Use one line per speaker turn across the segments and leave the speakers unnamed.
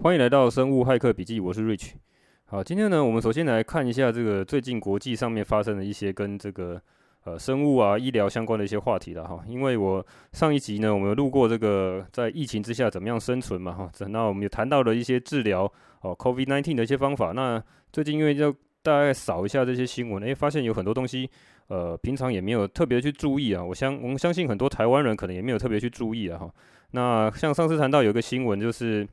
欢迎来到生物骇客笔记，我是 Rich。好，今天呢，我们首先来看一下这个最近国际上面发生的一些跟这个呃生物啊、医疗相关的一些话题了哈。因为我上一集呢，我们有录过这个在疫情之下怎么样生存嘛哈。那我们也谈到了一些治疗哦 COVID-19 的一些方法。那最近因为就大概扫一下这些新闻，诶，发现有很多东西呃平常也没有特别去注意啊。我相我们相信很多台湾人可能也没有特别去注意啊哈。那像上次谈到有一个新闻就是。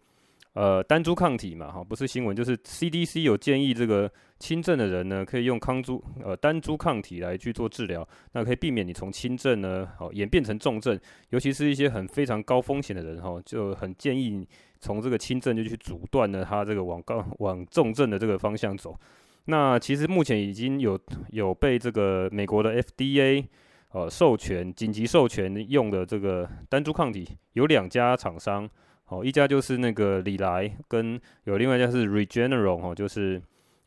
呃，单株抗体嘛，哈，不是新闻，就是 CDC 有建议这个轻症的人呢，可以用抗株呃单株抗体来去做治疗，那可以避免你从轻症呢，好演变成重症，尤其是一些很非常高风险的人，哈，就很建议从这个轻症就去阻断了他这个往高 往重症的这个方向走。那其实目前已经有有被这个美国的 FDA 呃授权紧急授权用的这个单株抗体，有两家厂商。好，一家就是那个礼来，跟有另外一家是 Regeneron 哈，就是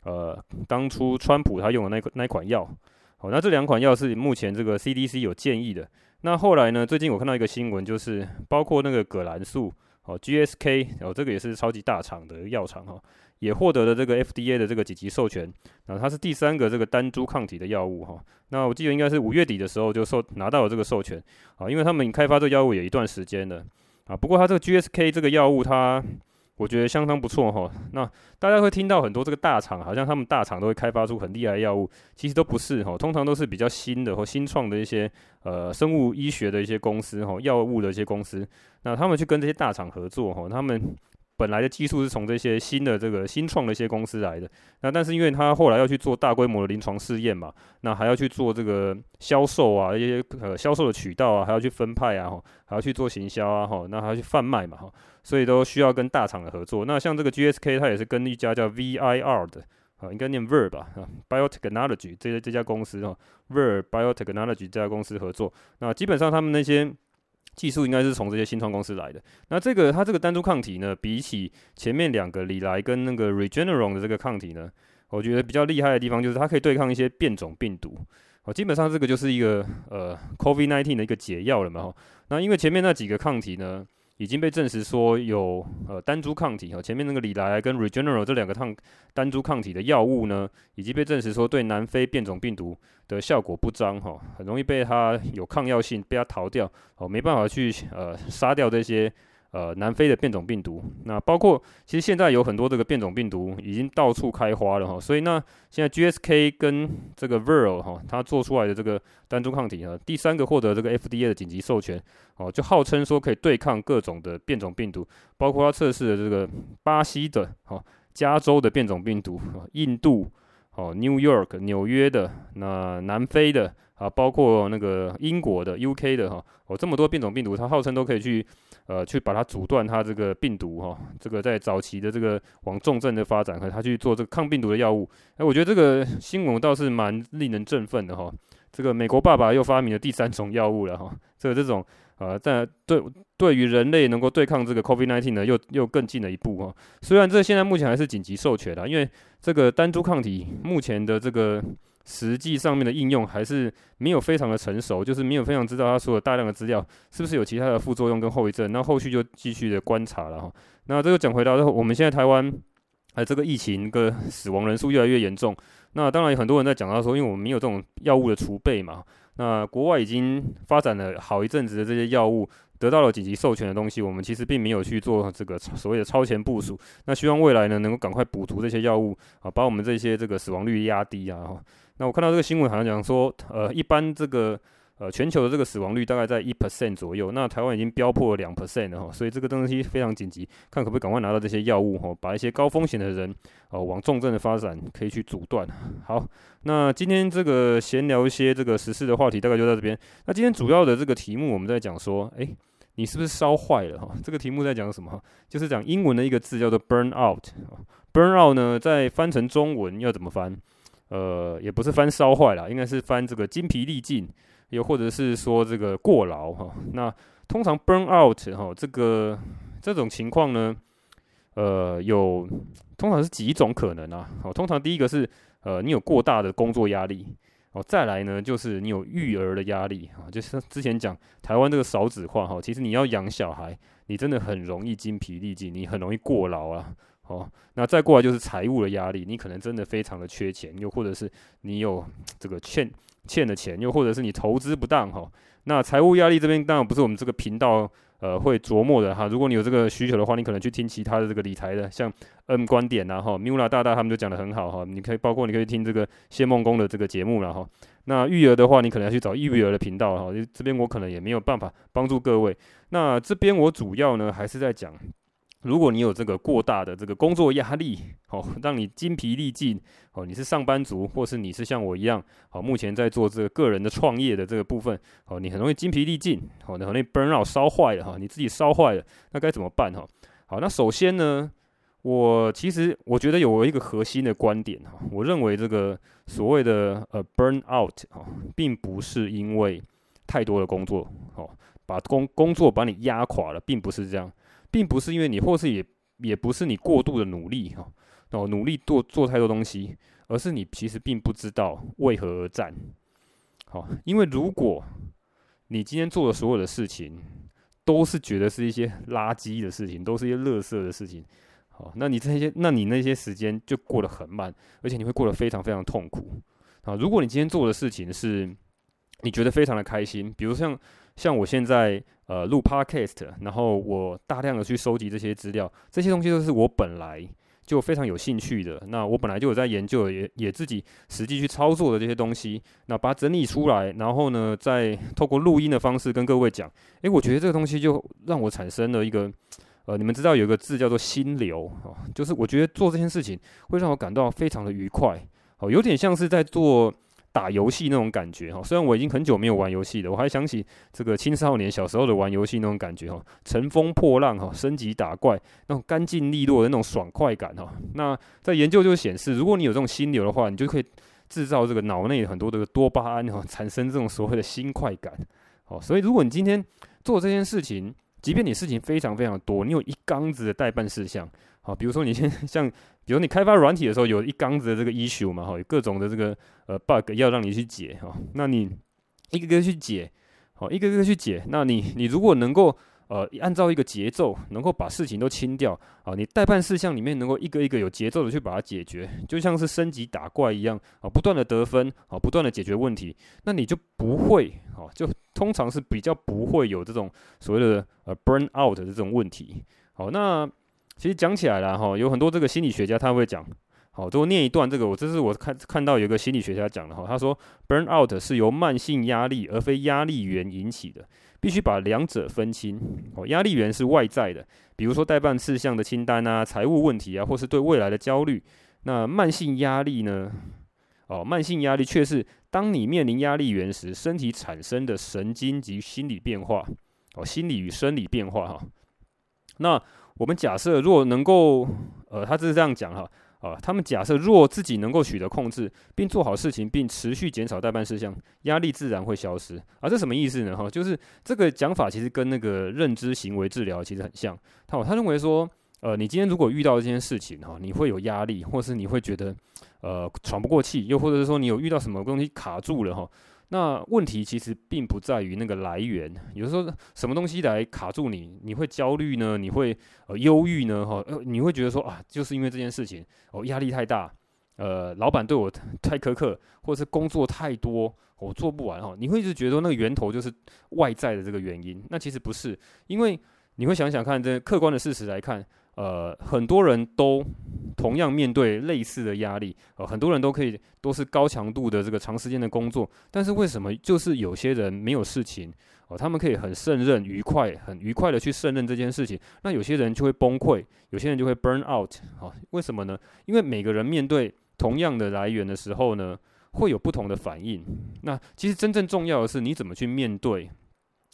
呃当初川普他用的那款那款药。好，那这两款药是目前这个 CDC 有建议的。那后来呢，最近我看到一个新闻，就是包括那个葛兰素，哦 GSK，哦这个也是超级大厂的药厂哈，也获得了这个 FDA 的这个紧急授权。然后它是第三个这个单株抗体的药物哈。那我记得应该是五月底的时候就授拿到了这个授权啊，因为他们开发这个药物有一段时间了。啊，不过它这个 GSK 这个药物，它我觉得相当不错哈。那大家会听到很多这个大厂，好像他们大厂都会开发出很厉害的药物，其实都不是哈。通常都是比较新的或新创的一些呃生物医学的一些公司哈，药物的一些公司，那他们去跟这些大厂合作哈，他们。本来的技术是从这些新的这个新创的一些公司来的，那但是因为他后来要去做大规模的临床试验嘛，那还要去做这个销售啊，一些呃销售的渠道啊，还要去分派啊，还要去做行销啊，哈，那还要去贩卖嘛，哈，所以都需要跟大厂的合作。那像这个 GSK，它也是跟一家叫 VIR 的，啊，应该念 Vir 吧，啊，Biotechnology 这这家公司哈，Vir Biotechnology 这家公司合作。那基本上他们那些。技术应该是从这些新创公司来的。那这个它这个单株抗体呢，比起前面两个礼来跟那个 Regeneron 的这个抗体呢，我觉得比较厉害的地方就是它可以对抗一些变种病毒。哦，基本上这个就是一个呃 COVID-19 的一个解药了嘛。那因为前面那几个抗体呢，已经被证实说有呃单株抗体哈，前面那个礼来跟 Regeneral 这两个抗单株抗体的药物呢，已经被证实说对南非变种病毒的效果不彰哈，很容易被它有抗药性，被它逃掉哦，没办法去呃杀掉这些。呃，南非的变种病毒，那包括其实现在有很多这个变种病毒已经到处开花了哈，所以那现在 GSK 跟这个 Viral 哈，它做出来的这个单株抗体哈，第三个获得这个 FDA 的紧急授权哦，就号称说可以对抗各种的变种病毒，包括它测试的这个巴西的哈、加州的变种病毒、印度哦、New York 纽约的那南非的啊，包括那个英国的 UK 的哈，哦这么多变种病毒，它号称都可以去。呃，去把它阻断它这个病毒哈，这个在早期的这个往重症的发展，和它去做这个抗病毒的药物。哎，我觉得这个新闻倒是蛮令人振奋的哈。这个美国爸爸又发明了第三种药物了哈。这个这种呃，在对对于人类能够对抗这个 COVID-19 呢，又又更进了一步哈。虽然这现在目前还是紧急授权的，因为这个单株抗体目前的这个。实际上面的应用还是没有非常的成熟，就是没有非常知道它所有大量的资料是不是有其他的副作用跟后遗症，那后续就继续的观察了哈。那这个讲回到我们现在台湾，哎，这个疫情跟死亡人数越来越严重，那当然有很多人在讲到说，因为我们没有这种药物的储备嘛，那国外已经发展了好一阵子的这些药物。得到了紧急授权的东西，我们其实并没有去做这个所谓的超前部署。那希望未来呢，能够赶快补足这些药物啊，把我们这些这个死亡率压低啊。那我看到这个新闻好像讲说，呃，一般这个呃全球的这个死亡率大概在一 percent 左右，那台湾已经飙破了两 percent 了哈，所以这个东西非常紧急，看可不可以赶快拿到这些药物哈，把一些高风险的人哦往重症的发展可以去阻断。好，那今天这个闲聊一些这个时事的话题，大概就到这边。那今天主要的这个题目，我们在讲说，诶。你是不是烧坏了哈？这个题目在讲什么？就是讲英文的一个字叫做 burn out。burn out 呢，在翻成中文要怎么翻？呃，也不是翻烧坏了，应该是翻这个精疲力尽，又或者是说这个过劳哈。那通常 burn out 哈，这个这种情况呢，呃，有通常是几种可能啊。好，通常第一个是呃，你有过大的工作压力。哦，再来呢，就是你有育儿的压力啊，就是之前讲台湾这个少子化哈，其实你要养小孩，你真的很容易精疲力尽，你很容易过劳啊。哦，那再过来就是财务的压力，你可能真的非常的缺钱，又或者是你有这个欠欠的钱，又或者是你投资不当哈。那财务压力这边当然不是我们这个频道呃会琢磨的哈。如果你有这个需求的话，你可能去听其他的这个理财的，像 M 观点呐哈，Mula 大大他们就讲得很好哈。你可以包括你可以听这个谢孟恭的这个节目了哈。那育儿的话，你可能要去找育儿的频道哈。这边我可能也没有办法帮助各位。那这边我主要呢还是在讲。如果你有这个过大的这个工作压力，哦，让你精疲力尽，哦，你是上班族，或是你是像我一样，好，目前在做这个个人的创业的这个部分，哦，你很容易精疲力尽，哦，你很容易 burn out 烧坏了哈，你自己烧坏了，那该怎么办哈？好，那首先呢，我其实我觉得有一个核心的观点哈，我认为这个所谓的呃 burn out 哈，并不是因为太多的工作，哦，把工工作把你压垮了，并不是这样。并不是因为你，或是也也不是你过度的努力哈，哦，努力做做太多东西，而是你其实并不知道为何而战。好，因为如果你今天做的所有的事情都是觉得是一些垃圾的事情，都是一些垃圾的事情，好，那你这些，那你那些时间就过得很慢，而且你会过得非常非常痛苦。啊，如果你今天做的事情是你觉得非常的开心，比如像像我现在。呃，录 Podcast，然后我大量的去收集这些资料，这些东西都是我本来就非常有兴趣的。那我本来就有在研究，也也自己实际去操作的这些东西，那把它整理出来，然后呢，再透过录音的方式跟各位讲。诶，我觉得这个东西就让我产生了一个，呃，你们知道有一个字叫做心流哦，就是我觉得做这件事情会让我感到非常的愉快，哦，有点像是在做。打游戏那种感觉哈，虽然我已经很久没有玩游戏了，我还想起这个青少年小时候的玩游戏那种感觉哈，乘风破浪哈，升级打怪那种干净利落的那种爽快感哈。那在研究就显示，如果你有这种心流的话，你就可以制造这个脑内很多的多巴胺哈，产生这种所谓的新快感。哦，所以如果你今天做这件事情，即便你事情非常非常多，你有一缸子的待办事项。好，比如说你先 像，比如你开发软体的时候，有一缸子的这个 issue 嘛，哈，有各种的这个呃 bug 要让你去解，哈，那你一个个去解，好，一个个去解，那你你如果能够呃按照一个节奏，能够把事情都清掉，啊，你待办事项里面能够一个一个有节奏的去把它解决，就像是升级打怪一样，啊，不断的得分，啊，不断的解决问题，那你就不会，啊，就通常是比较不会有这种所谓的呃 burn out 的这种问题，好，那。其实讲起来了哈，有很多这个心理学家他会讲，好，就念一段这个，我这是我看看到有一个心理学家讲的哈，他说，burn out 是由慢性压力而非压力源引起的，必须把两者分清。哦，压力源是外在的，比如说代办事项的清单啊、财务问题啊，或是对未来的焦虑。那慢性压力呢？哦，慢性压力却是当你面临压力源时，身体产生的神经及心理变化。哦，心理与生理变化哈。那我们假设，若能够，呃，他这是这样讲哈，啊，他们假设若自己能够取得控制，并做好事情，并持续减少待办事项，压力自然会消失。啊，这什么意思呢？哈，就是这个讲法其实跟那个认知行为治疗其实很像。他他认为说，呃，你今天如果遇到这件事情哈，你会有压力，或是你会觉得呃喘不过气，又或者是说你有遇到什么东西卡住了哈。那问题其实并不在于那个来源，有时候什么东西来卡住你，你会焦虑呢？你会呃忧郁呢？哈，呃，你会觉得说啊，就是因为这件事情，哦，压力太大，呃，老板对我太苛刻，或者是工作太多，我做不完哈，你会一直觉得那个源头就是外在的这个原因。那其实不是，因为你会想想看，这客观的事实来看。呃，很多人都同样面对类似的压力，呃，很多人都可以都是高强度的这个长时间的工作，但是为什么就是有些人没有事情，哦、他们可以很胜任、愉快、很愉快的去胜任这件事情，那有些人就会崩溃，有些人就会 burn out，哦、为什么呢？因为每个人面对同样的来源的时候呢，会有不同的反应。那其实真正重要的是你怎么去面对。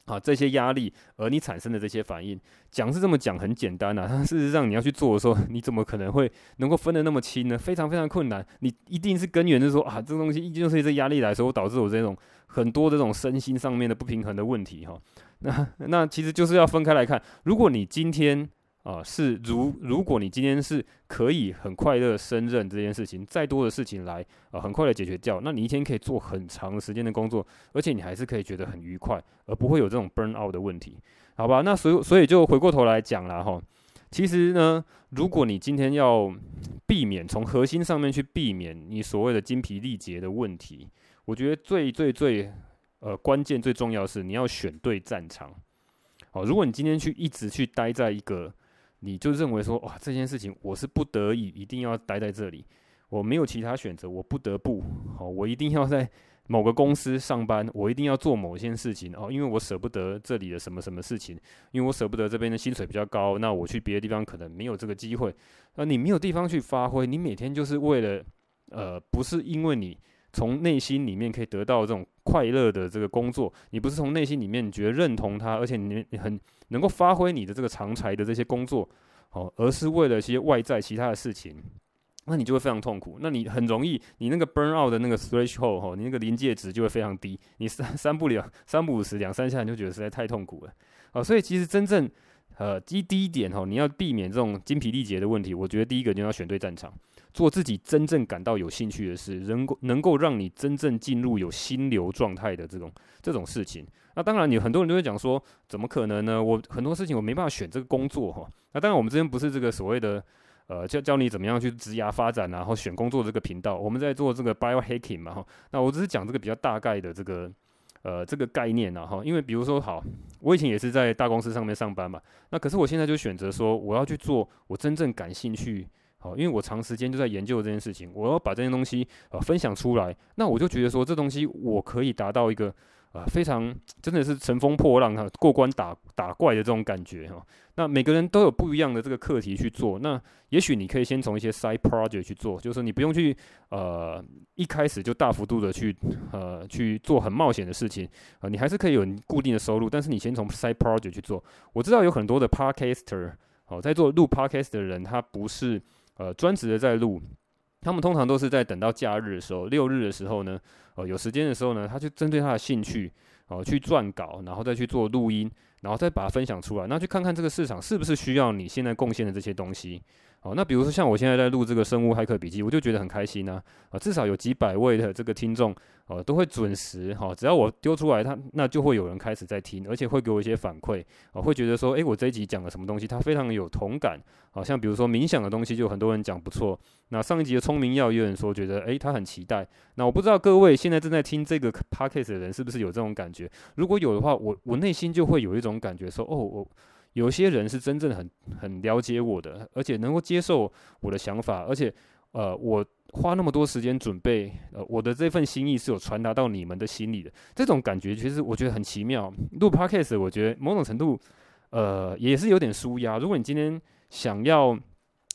啊，这些压力，而你产生的这些反应，讲是这么讲很简单呐、啊，但事实上你要去做的时候，你怎么可能会能够分得那么清呢？非常非常困难。你一定是根源是说啊，这个东西就是这压力来说，导致我这种很多这种身心上面的不平衡的问题哈。那那其实就是要分开来看。如果你今天啊，是如如果你今天是可以很快乐胜任这件事情，再多的事情来啊，很快的解决掉，那你一天可以做很长时间的工作，而且你还是可以觉得很愉快，而不会有这种 burn out 的问题，好吧？那所以所以就回过头来讲了哈，其实呢，如果你今天要避免从核心上面去避免你所谓的精疲力竭的问题，我觉得最最最呃关键最重要的是你要选对战场。哦，如果你今天去一直去待在一个，你就认为说，哇，这件事情我是不得已一定要待在这里，我没有其他选择，我不得不，好，我一定要在某个公司上班，我一定要做某件事情哦，因为我舍不得这里的什么什么事情，因为我舍不得这边的薪水比较高，那我去别的地方可能没有这个机会，那你没有地方去发挥，你每天就是为了，呃，不是因为你。从内心里面可以得到这种快乐的这个工作，你不是从内心里面觉得认同它，而且你你很能够发挥你的这个长才的这些工作，哦，而是为了些外在其他的事情，那你就会非常痛苦。那你很容易，你那个 burn out 的那个 threshold 哈，你那个临界值就会非常低，你三三不了三不五时两三下你就觉得实在太痛苦了，啊，所以其实真正呃第第一点哈，你要避免这种精疲力竭的问题，我觉得第一个你要选对战场。做自己真正感到有兴趣的事，能够能够让你真正进入有心流状态的这种这种事情。那当然，你很多人都会讲说，怎么可能呢？我很多事情我没办法选这个工作哈。那当然，我们这边不是这个所谓的呃教教你怎么样去职涯发展，然后选工作这个频道。我们在做这个 biohacking 嘛哈。那我只是讲这个比较大概的这个呃这个概念呐哈。因为比如说，好，我以前也是在大公司上面上班嘛。那可是我现在就选择说，我要去做我真正感兴趣。好，因为我长时间就在研究这件事情，我要把这件东西呃分享出来，那我就觉得说，这东西我可以达到一个呃非常真的是乘风破浪哈，过关打打怪的这种感觉哈。那每个人都有不一样的这个课题去做，那也许你可以先从一些 side project 去做，就是你不用去呃一开始就大幅度的去呃去做很冒险的事情啊，呃，你还是可以有固定的收入，但是你先从 side project 去做。我知道有很多的 podcaster 哦，在做录 podcast 的人，他不是。呃，专职的在录，他们通常都是在等到假日的时候，六日的时候呢，呃，有时间的时候呢，他就针对他的兴趣，哦、呃，去撰稿，然后再去做录音，然后再把它分享出来，那去看看这个市场是不是需要你现在贡献的这些东西。哦，那比如说像我现在在录这个生物骇客笔记，我就觉得很开心呐，啊，至少有几百位的这个听众，哦，都会准时哈，只要我丢出来，他那就会有人开始在听，而且会给我一些反馈，啊，会觉得说，诶，我这一集讲了什么东西，他非常有同感，好像比如说冥想的东西，就很多人讲不错，那上一集的聪明药，有人说觉得，诶，他很期待，那我不知道各位现在正在听这个 podcast 的人是不是有这种感觉，如果有的话，我我内心就会有一种感觉说，哦，我。有些人是真正很很了解我的，而且能够接受我的想法，而且呃，我花那么多时间准备，呃，我的这份心意是有传达到你们的心里的。这种感觉其实我觉得很奇妙。录 Podcast 我觉得某种程度呃也是有点舒压。如果你今天想要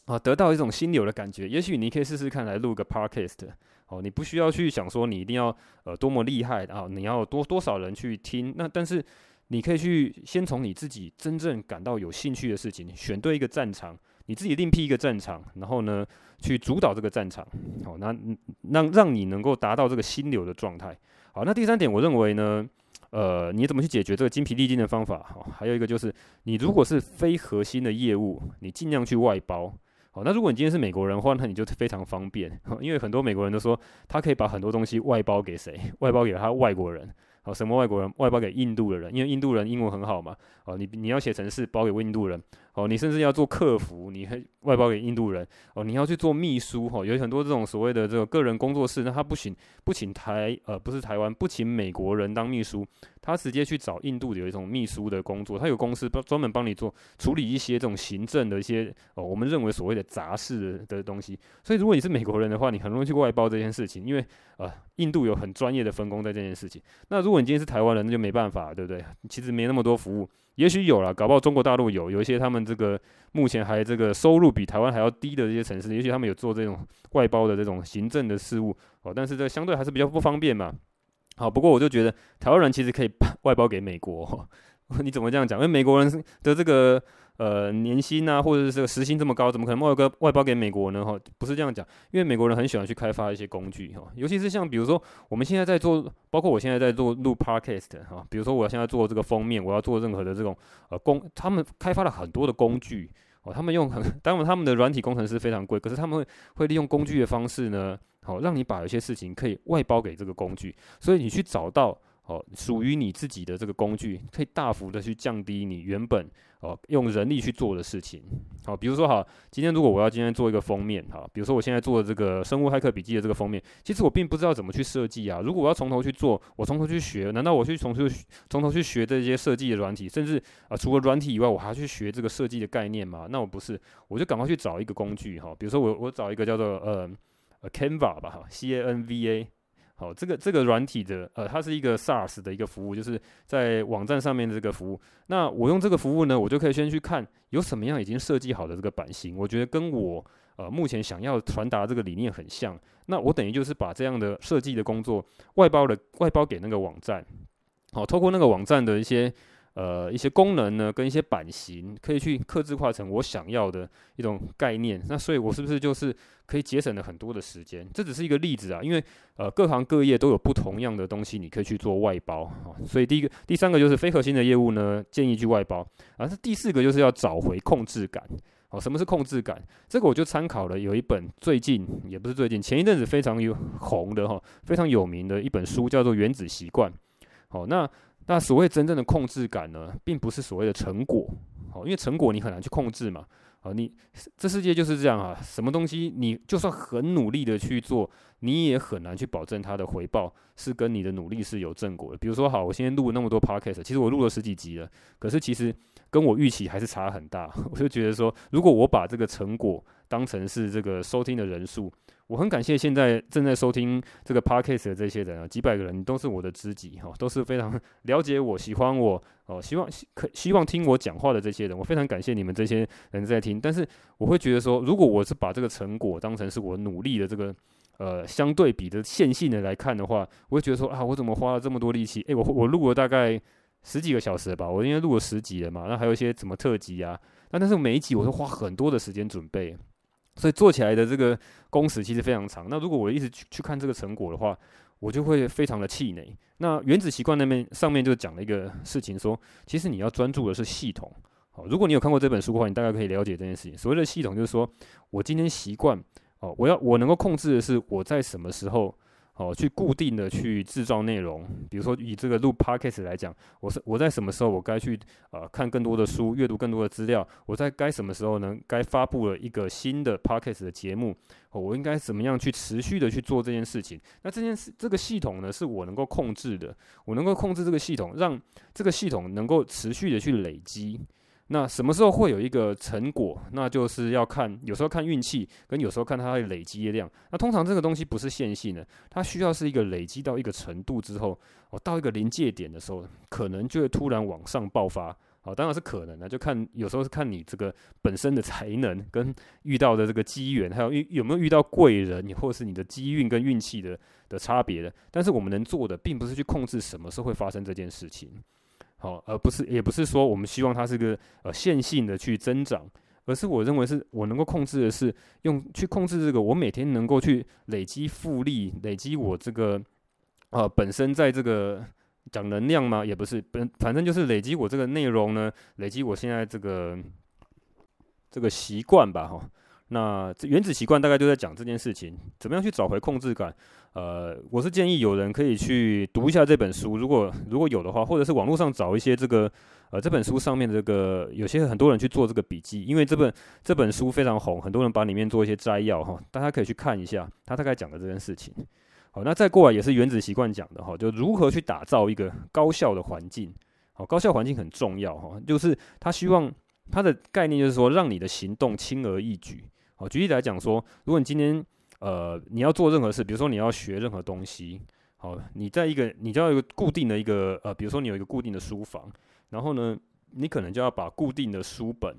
啊、得到一种心流的感觉，也许你可以试试看来录个 Podcast 哦，你不需要去想说你一定要呃多么厉害啊，你要多多少人去听，那但是。你可以去先从你自己真正感到有兴趣的事情，选对一个战场，你自己另辟一个战场，然后呢，去主导这个战场，好，那让让你能够达到这个心流的状态。好，那第三点，我认为呢，呃，你怎么去解决这个精疲力尽的方法？好，还有一个就是，你如果是非核心的业务，你尽量去外包。好，那如果你今天是美国人的话，那你就非常方便，因为很多美国人都说，他可以把很多东西外包给谁？外包给他外国人。好，什么外国人？外包给印度的人，因为印度人英文很好嘛。哦，你你要写程式包给印度人。哦，你甚至要做客服，你还外包给印度人。哦，你要去做秘书，哈，有很多这种所谓的这个个人工作室，那他不请不请台呃不是台湾不请美国人当秘书，他直接去找印度的有一种秘书的工作，他有公司专门帮你做处理一些这种行政的一些哦，我们认为所谓的杂事的东西。所以如果你是美国人的话，你很容易去外包这件事情，因为呃印度有很专业的分工在这件事情。那如果你今天是台湾人，那就没办法，对不对？其实没那么多服务。也许有了，搞不好中国大陆有，有一些他们这个目前还这个收入比台湾还要低的这些城市，也许他们有做这种外包的这种行政的事务哦，但是这相对还是比较不方便嘛。好，不过我就觉得台湾人其实可以 外包给美国，你怎么这样讲？因为美国人的这个。呃，年薪啊，或者是这个时薪这么高，怎么可能外包外包给美国呢？哈，不是这样讲，因为美国人很喜欢去开发一些工具，哈，尤其是像比如说我们现在在做，包括我现在在做录 podcast，哈，比如说我现在做这个封面，我要做任何的这种呃工，他们开发了很多的工具，哦，他们用很 当然他们的软体工程师非常贵，可是他们会会利用工具的方式呢，好让你把有些事情可以外包给这个工具，所以你去找到。哦，属于你自己的这个工具，可以大幅的去降低你原本哦用人力去做的事情。好，比如说好，今天如果我要今天做一个封面，哈，比如说我现在做的这个生物骇客笔记的这个封面，其实我并不知道怎么去设计啊。如果我要从头去做，我从头去学，难道我去从头从头去学这些设计的软体，甚至啊除了软体以外，我还要去学这个设计的概念吗？那我不是，我就赶快去找一个工具哈，比如说我我找一个叫做呃呃 Canva 吧，哈，C A N V A。好，这个这个软体的，呃，它是一个 SaaS 的一个服务，就是在网站上面的这个服务。那我用这个服务呢，我就可以先去看有什么样已经设计好的这个版型，我觉得跟我呃目前想要传达这个理念很像。那我等于就是把这样的设计的工作外包了，外包给那个网站。好，透过那个网站的一些。呃，一些功能呢，跟一些版型可以去刻制化成我想要的一种概念。那所以，我是不是就是可以节省了很多的时间？这只是一个例子啊，因为呃，各行各业都有不同样的东西，你可以去做外包啊。所以，第一个、第三个就是非核心的业务呢，建议去外包。而、啊、第四个就是要找回控制感。哦，什么是控制感？这个我就参考了有一本最近也不是最近，前一阵子非常有红的哈，非常有名的一本书，叫做《原子习惯》。好，那。那所谓真正的控制感呢，并不是所谓的成果，好，因为成果你很难去控制嘛，啊，你这世界就是这样啊，什么东西你就算很努力的去做，你也很难去保证它的回报是跟你的努力是有正果的。比如说，好，我现在录了那么多 podcast，其实我录了十几集了，可是其实跟我预期还是差很大。我就觉得说，如果我把这个成果当成是这个收听的人数。我很感谢现在正在收听这个 podcast 的这些人啊，几百个人都是我的知己哈，都是非常 了解我、喜欢我哦，希望可希望听我讲话的这些人，我非常感谢你们这些人在听。但是我会觉得说，如果我是把这个成果当成是我努力的这个呃相对比的线性的来看的话，我会觉得说啊，我怎么花了这么多力气？诶，我我录了大概十几个小时吧，我应该录了十集了嘛，那还有一些什么特辑啊，那但是每一集我都花很多的时间准备。所以做起来的这个工时其实非常长。那如果我一直去去看这个成果的话，我就会非常的气馁。那原子习惯那边上面就讲了一个事情说，说其实你要专注的是系统。好，如果你有看过这本书的话，你大概可以了解这件事情。所谓的系统就是说我今天习惯哦，我要我能够控制的是我在什么时候。哦，去固定的去制造内容，比如说以这个录 podcast 来讲，我是我在什么时候我该去呃看更多的书，阅读更多的资料，我在该什么时候呢？该发布了一个新的 podcast 的节目，哦，我应该怎么样去持续的去做这件事情？那这件事这个系统呢，是我能够控制的，我能够控制这个系统，让这个系统能够持续的去累积。那什么时候会有一个成果？那就是要看，有时候看运气，跟有时候看它的累积的量。那通常这个东西不是线性的，它需要是一个累积到一个程度之后，哦，到一个临界点的时候，可能就会突然往上爆发。哦，当然是可能的，就看有时候是看你这个本身的才能跟遇到的这个机缘，还有遇有没有遇到贵人，你或是你的机运跟运气的的差别的。但是我们能做的，并不是去控制什么时候会发生这件事情。好，而不是，也不是说我们希望它是个呃线性的去增长，而是我认为是我能够控制的是用去控制这个，我每天能够去累积复利，累积我这个呃本身在这个讲能量吗？也不是，本反正就是累积我这个内容呢，累积我现在这个这个习惯吧，哈。那这原子习惯大概就在讲这件事情，怎么样去找回控制感？呃，我是建议有人可以去读一下这本书，如果如果有的话，或者是网络上找一些这个呃这本书上面的这个有些很多人去做这个笔记，因为这本这本书非常红，很多人把里面做一些摘要哈，大家可以去看一下，他大概讲的这件事情。好，那再过来也是原子习惯讲的哈，就如何去打造一个高效的环境。好，高效环境很重要哈，就是他希望他的概念就是说，让你的行动轻而易举。好，举例来讲说，如果你今天呃你要做任何事，比如说你要学任何东西，好，你在一个你就要一个固定的一个呃，比如说你有一个固定的书房，然后呢，你可能就要把固定的书本，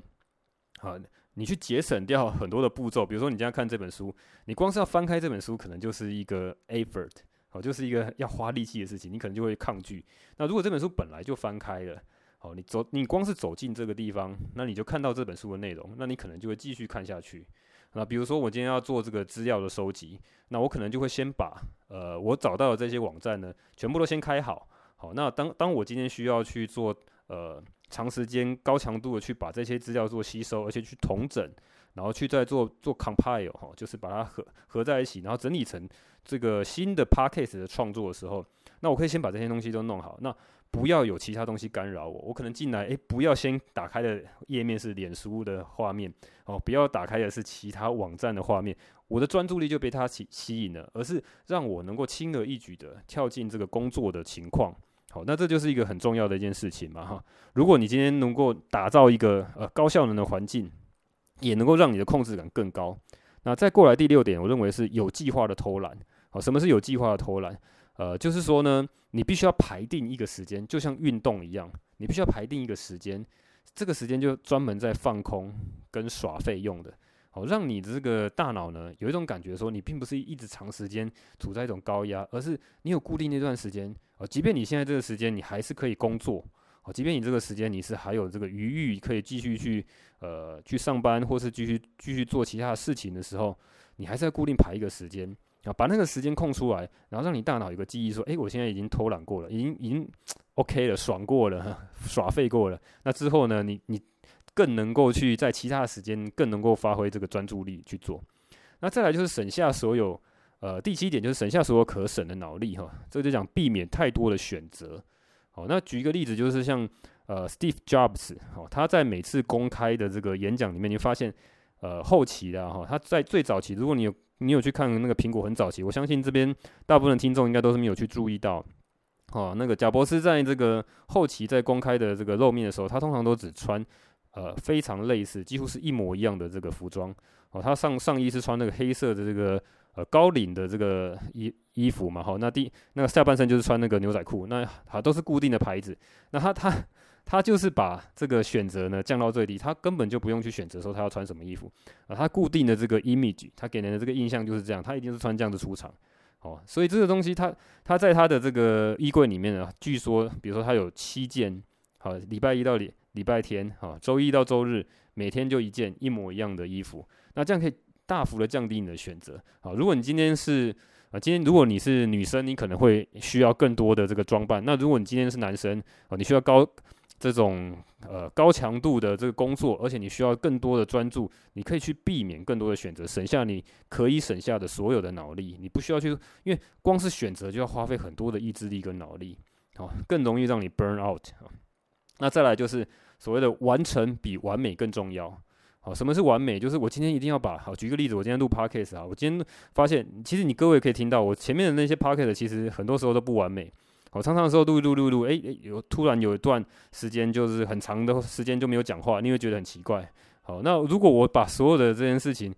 好，你去节省掉很多的步骤，比如说你现在看这本书，你光是要翻开这本书，可能就是一个 effort，好，就是一个要花力气的事情，你可能就会抗拒。那如果这本书本来就翻开了，好，你走你光是走进这个地方，那你就看到这本书的内容，那你可能就会继续看下去。那比如说我今天要做这个资料的收集，那我可能就会先把呃我找到的这些网站呢，全部都先开好。好，那当当我今天需要去做呃长时间高强度的去把这些资料做吸收，而且去统整，然后去再做做 compile 哈，就是把它合合在一起，然后整理成这个新的 podcast 的创作的时候，那我可以先把这些东西都弄好，那不要有其他东西干扰我。我可能进来，诶，不要先打开的页面是脸书的画面哦，不要打开的是其他网站的画面，我的专注力就被它吸吸引了，而是让我能够轻而易举的跳进这个工作的情况。好，那这就是一个很重要的一件事情嘛，哈。如果你今天能够打造一个呃高效能的环境，也能够让你的控制感更高。那再过来第六点，我认为是有计划的偷懒。好，什么是有计划的偷懒？呃，就是说呢，你必须要排定一个时间，就像运动一样，你必须要排定一个时间，这个时间就专门在放空跟耍废用的。好，让你的这个大脑呢有一种感觉，说你并不是一直长时间处在一种高压，而是你有固定那段时间。哦，即便你现在这个时间你还是可以工作，哦，即便你这个时间你是还有这个余裕可以继续去呃去上班，或是继续继续做其他的事情的时候，你还是要固定排一个时间啊，把那个时间空出来，然后让你大脑有个记忆说，诶，我现在已经偷懒过了，已经已经 OK 了，爽过了，耍废过了。那之后呢，你你。更能够去在其他的时间更能够发挥这个专注力去做，那再来就是省下所有，呃，第七点就是省下所有可省的脑力哈，这就讲避免太多的选择。好，那举一个例子就是像呃，Steve Jobs，哦，他在每次公开的这个演讲里面，你发现呃后期的哈，他在最早期，如果你有你有去看那个苹果很早期，我相信这边大部分听众应该都是没有去注意到，哦，那个贾伯斯在这个后期在公开的这个露面的时候，他通常都只穿。呃，非常类似，几乎是一模一样的这个服装哦。他上上衣是穿那个黑色的这个呃高领的这个衣衣服嘛，好，那第那个下半身就是穿那个牛仔裤，那好都是固定的牌子。那他他他就是把这个选择呢降到最低，他根本就不用去选择说他要穿什么衣服啊。他固定的这个 image，他给人的这个印象就是这样，他一定是穿这样子出场哦。所以这个东西他他在他的这个衣柜里面呢，据说比如说他有七件，好，礼拜一到礼。礼拜天，哈，周一到周日，每天就一件一模一样的衣服，那这样可以大幅的降低你的选择。好，如果你今天是啊，今天如果你是女生，你可能会需要更多的这个装扮。那如果你今天是男生，啊，你需要高这种呃高强度的这个工作，而且你需要更多的专注，你可以去避免更多的选择，省下你可以省下的所有的脑力。你不需要去，因为光是选择就要花费很多的意志力跟脑力，好，更容易让你 burn out 啊。那再来就是所谓的完成比完美更重要。好，什么是完美？就是我今天一定要把，好，举个例子，我今天录 podcast 啊，我今天发现，其实你各位可以听到，我前面的那些 podcast 其实很多时候都不完美。好，常常的时候录录录录，诶诶，有突然有一段时间就是很长的时间就没有讲话，你会觉得很奇怪。好，那如果我把所有的这件事情，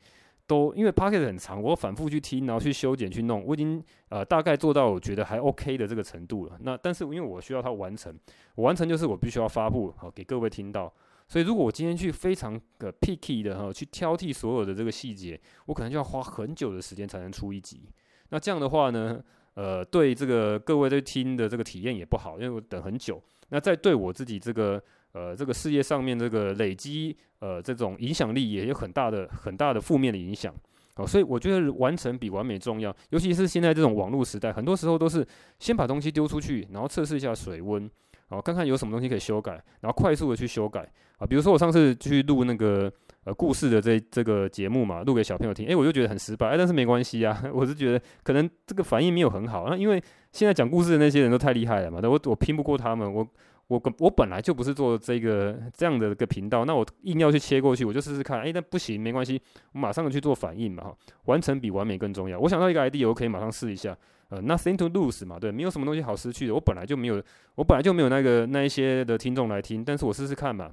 都因为 podcast 很长，我反复去听，然后去修剪去弄，我已经呃大概做到我觉得还 OK 的这个程度了。那但是因为我需要它完成，我完成就是我必须要发布好给各位听到。所以如果我今天去非常的 picky 的哈去挑剔所有的这个细节，我可能就要花很久的时间才能出一集。那这样的话呢，呃，对这个各位在听的这个体验也不好，因为我等很久。那在对我自己这个。呃，这个事业上面这个累积，呃，这种影响力也有很大的、很大的负面的影响。好，所以我觉得完成比完美重要，尤其是现在这种网络时代，很多时候都是先把东西丢出去，然后测试一下水温，好，看看有什么东西可以修改，然后快速的去修改。啊，比如说我上次去录那个呃故事的这这个节目嘛，录给小朋友听，诶，我就觉得很失败，哎，但是没关系啊，我是觉得可能这个反应没有很好，那因为现在讲故事的那些人都太厉害了嘛，我我拼不过他们，我。我我本来就不是做这个这样的一个频道，那我硬要去切过去，我就试试看，哎，那不行，没关系，我马上去做反应嘛，哈，完成比完美更重要。我想到一个 idea，我可以马上试一下，呃，nothing to lose 嘛，对，没有什么东西好失去的。我本来就没有，我本来就没有那个那一些的听众来听，但是我试试看嘛，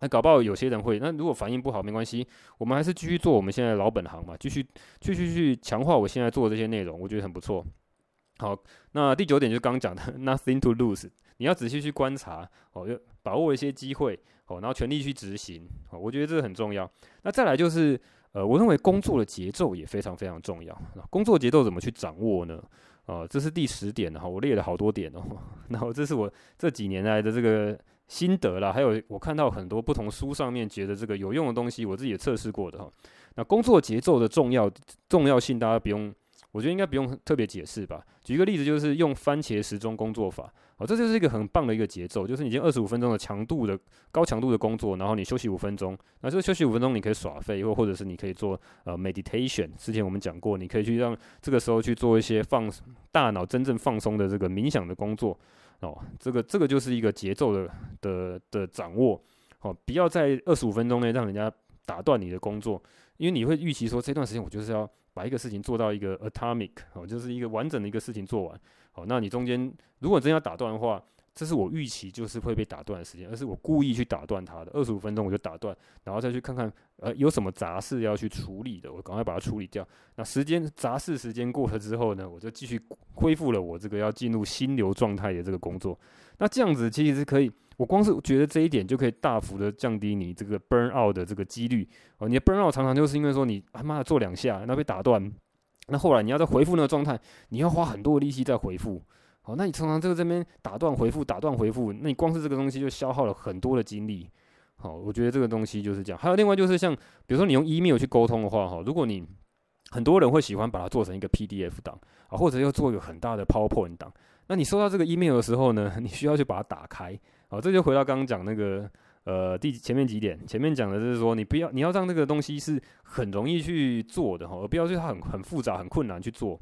那搞不好有些人会，那如果反应不好没关系，我们还是继续做我们现在的老本行嘛，继续继续去强化我现在做的这些内容，我觉得很不错。好，那第九点就是刚刚讲的 nothing to lose。你要仔细去观察哦，要把握一些机会哦，然后全力去执行哦，我觉得这个很重要。那再来就是，呃，我认为工作的节奏也非常非常重要。工作节奏怎么去掌握呢？啊，这是第十点哈，我列了好多点哦。然后这是我这几年来的这个心得啦，还有我看到很多不同书上面觉得这个有用的东西，我自己也测试过的哈。那工作节奏的重要重要性，大家不用我觉得应该不用特别解释吧。举一个例子，就是用番茄时钟工作法，哦，这就是一个很棒的一个节奏，就是你已经二十五分钟的强度的高强度的工作，然后你休息五分钟，那这个休息五分钟你可以耍废，或或者是你可以做呃 meditation。之前我们讲过，你可以去让这个时候去做一些放大脑真正放松的这个冥想的工作，哦，这个这个就是一个节奏的的的掌握，哦，不要在二十五分钟内让人家打断你的工作，因为你会预期说这段时间我就是要。把一个事情做到一个 atomic 哦，就是一个完整的一个事情做完，哦，那你中间如果真要打断的话，这是我预期就是会被打断的时间，而是我故意去打断它的，二十五分钟我就打断，然后再去看看呃有什么杂事要去处理的，我赶快把它处理掉。那时间杂事时间过了之后呢，我就继续恢复了我这个要进入心流状态的这个工作。那这样子其实是可以。我光是觉得这一点就可以大幅的降低你这个 burn out 的这个几率哦。你的 burn out 常常就是因为说你他妈的做两下，那被打断，那后来你要再回复那个状态，你要花很多的力气再回复。哦，那你常常这个这边打断回复，打断回复，那你光是这个东西就消耗了很多的精力。好，我觉得这个东西就是这样。还有另外就是像比如说你用 email 去沟通的话，哈，如果你很多人会喜欢把它做成一个 PDF 档啊，或者要做一个很大的 PowerPoint 档，那你收到这个 email 的时候呢，你需要去把它打开。好，这就回到刚刚讲那个，呃，第前面几点，前面讲的就是说，你不要，你要让这个东西是很容易去做的哈，而不要是它很很复杂、很困难去做。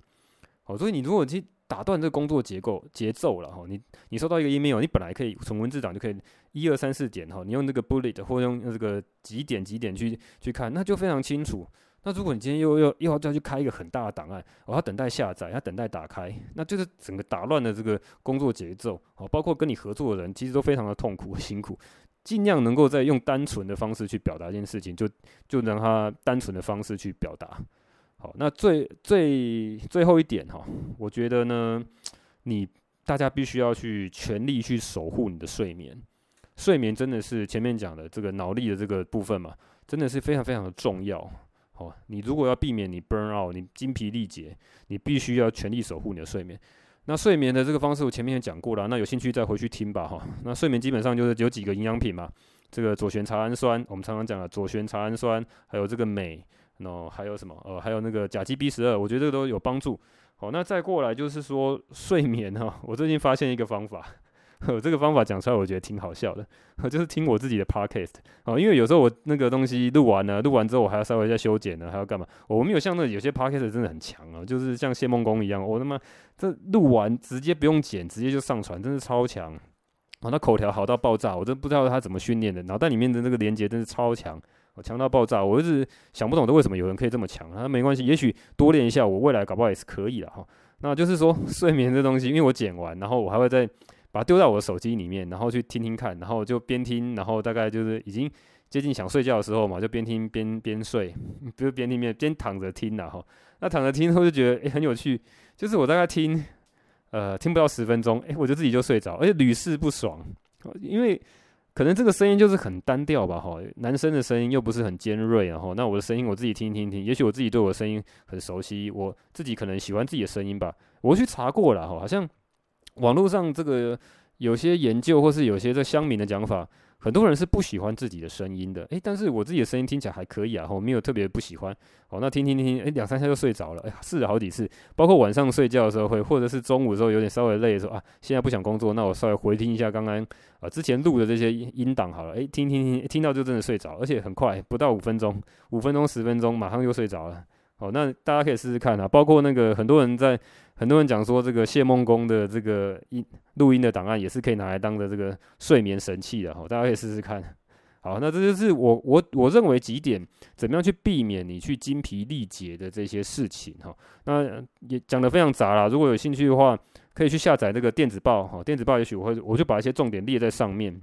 好，所以你如果去打断这个工作结构节奏了哈，你你收到一个 email，你本来可以从文字档就可以一二三四点哈，你用那个 bullet 或用这个几点几点去去看，那就非常清楚。那如果你今天又又又要再去开一个很大的档案，我要等待下载，要等待打开，那就是整个打乱了这个工作节奏哦。包括跟你合作的人，其实都非常的痛苦辛苦。尽量能够再用单纯的方式去表达一件事情，就就让他单纯的方式去表达。好，那最最最后一点哈，我觉得呢，你大家必须要去全力去守护你的睡眠。睡眠真的是前面讲的这个脑力的这个部分嘛，真的是非常非常的重要。哦，你如果要避免你 burn out，你精疲力竭，你必须要全力守护你的睡眠。那睡眠的这个方式我前面也讲过了，那有兴趣再回去听吧哈。那睡眠基本上就是有几个营养品嘛，这个左旋茶氨酸，我们常常讲的左旋茶氨酸，还有这个镁，喏，还有什么？呃，还有那个甲基 B 十二，我觉得这个都有帮助。好，那再过来就是说睡眠哈，我最近发现一个方法。呵，这个方法讲出来，我觉得挺好笑的。就是听我自己的 podcast 哦，因为有时候我那个东西录完了，录完之后我还要稍微再修剪呢，还要干嘛？我没有像那有些 podcast 真的很强啊，就是像谢孟恭一样，我他妈这录完直接不用剪，直接就上传，真是超强。哦，那口条好到爆炸，我真不知道他怎么训练的，脑袋里面的那个连接真是超强，强到爆炸。我一直想不懂，都为什么有人可以这么强？那没关系，也许多练一下，我未来搞不好也是可以的哈。那就是说 睡眠这东西，因为我剪完，然后我还会再。把它丢在我的手机里面，然后去听听看，然后就边听，然后大概就是已经接近想睡觉的时候嘛，就边听边边睡，不是边听边边躺着听了哈。那躺着听，我就觉得诶、很有趣，就是我大概听呃听不到十分钟，诶、我就自己就睡着，而且屡试不爽，因为可能这个声音就是很单调吧哈，男生的声音又不是很尖锐，然后那我的声音我自己听听听，也许我自己对我的声音很熟悉，我自己可能喜欢自己的声音吧，我去查过了哈，好像。网络上这个有些研究，或是有些这乡民的讲法，很多人是不喜欢自己的声音的。诶，但是我自己的声音听起来还可以啊，我没有特别不喜欢。哦，那听听听，诶，两三下就睡着了。哎，试了好几次，包括晚上睡觉的时候会，或者是中午的时候有点稍微累的时候啊，现在不想工作，那我稍微回听一下刚刚啊之前录的这些音档好了。诶，听听听，听到就真的睡着，而且很快，不到五分钟，五分钟十分钟，马上就睡着了。好，那大家可以试试看啊，包括那个很多人在。很多人讲说，这个谢梦工的这个音录音的档案也是可以拿来当的这个睡眠神器的哈，大家可以试试看。好，那这就是我我我认为几点，怎么样去避免你去精疲力竭的这些事情哈。那也讲得非常杂啦，如果有兴趣的话，可以去下载那个电子报哈，电子报也许我会我就把一些重点列在上面。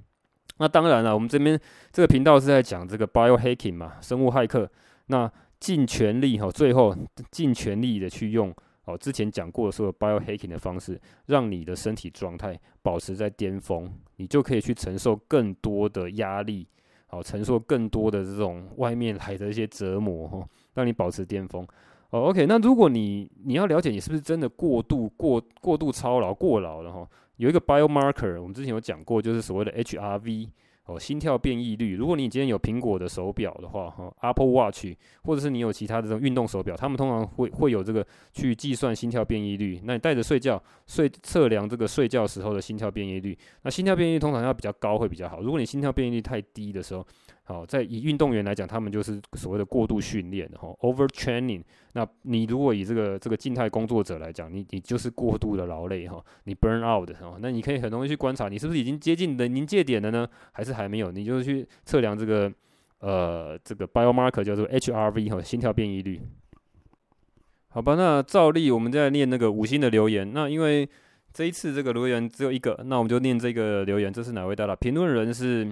那当然了，我们这边这个频道是在讲这个 biohacking 嘛，生物骇客。那尽全力哈，最后尽全力的去用。哦，之前讲过的所有 biohacking 的方式，让你的身体状态保持在巅峰，你就可以去承受更多的压力，好，承受更多的这种外面来的一些折磨，哈，让你保持巅峰。哦，OK，那如果你你要了解你是不是真的过度过过度操劳过劳了哈，有一个 biomarker，我们之前有讲过，就是所谓的 HRV，哦，心跳变异率。如果你今天有苹果的手表的话，哈，Apple Watch，或者是你有其他的这种运动手表，他们通常会会有这个去计算心跳变异率。那你带着睡觉睡测量这个睡觉时候的心跳变异率。那心跳变异率通常要比较高会比较好。如果你心跳变异率太低的时候，好，在以运动员来讲，他们就是所谓的过度训练哈，overtraining。那你如果以这个这个静态工作者来讲，你你就是过度的劳累哈，你 burn out 哈，那你可以很容易去观察，你是不是已经接近你的临界点了呢？还是还没有？你就去测量这个呃这个 biomarker 叫做 HRV 哈，心跳变异率。好吧，那照例我们在念那个五星的留言。那因为这一次这个留言只有一个，那我们就念这个留言。这是哪位大佬？评论人是。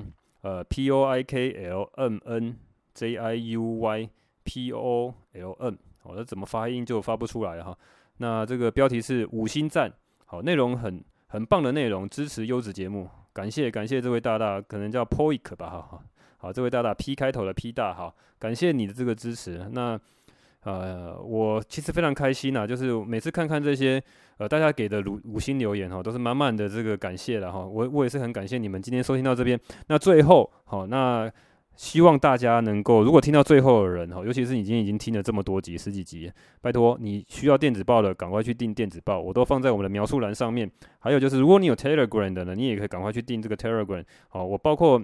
呃，P O I K L M N J I U Y P O L M，好，那怎么发音就发不出来哈。那这个标题是五星赞，好，内容很很棒的内容，支持优质节目，感谢感谢这位大大，可能叫 Poik 吧，哈，好，这位大大 P 开头的 P 大，好，感谢你的这个支持。那呃，我其实非常开心呐，就是每次看看这些呃大家给的五五星留言哈，都是满满的这个感谢了哈。我我也是很感谢你们今天收听到这边。那最后好，那希望大家能够，如果听到最后的人哈，尤其是你今天已经听了这么多集十几集，拜托你需要电子报的，赶快去订电子报，我都放在我们的描述栏上面。还有就是，如果你有 Telegram 的呢，你也可以赶快去订这个 Telegram。好，我包括。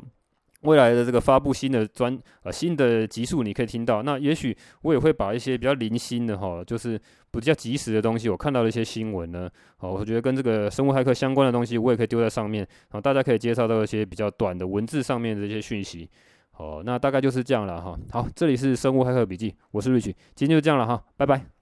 未来的这个发布新的专呃新的集数，你可以听到。那也许我也会把一些比较零星的哈，就是比较及时的东西，我看到的一些新闻呢，哦，我觉得跟这个生物骇客相关的东西，我也可以丢在上面，好，大家可以接受到一些比较短的文字上面的一些讯息。哦，那大概就是这样了哈。好，这里是生物黑客笔记，我是 Rich，今天就这样了哈，拜拜。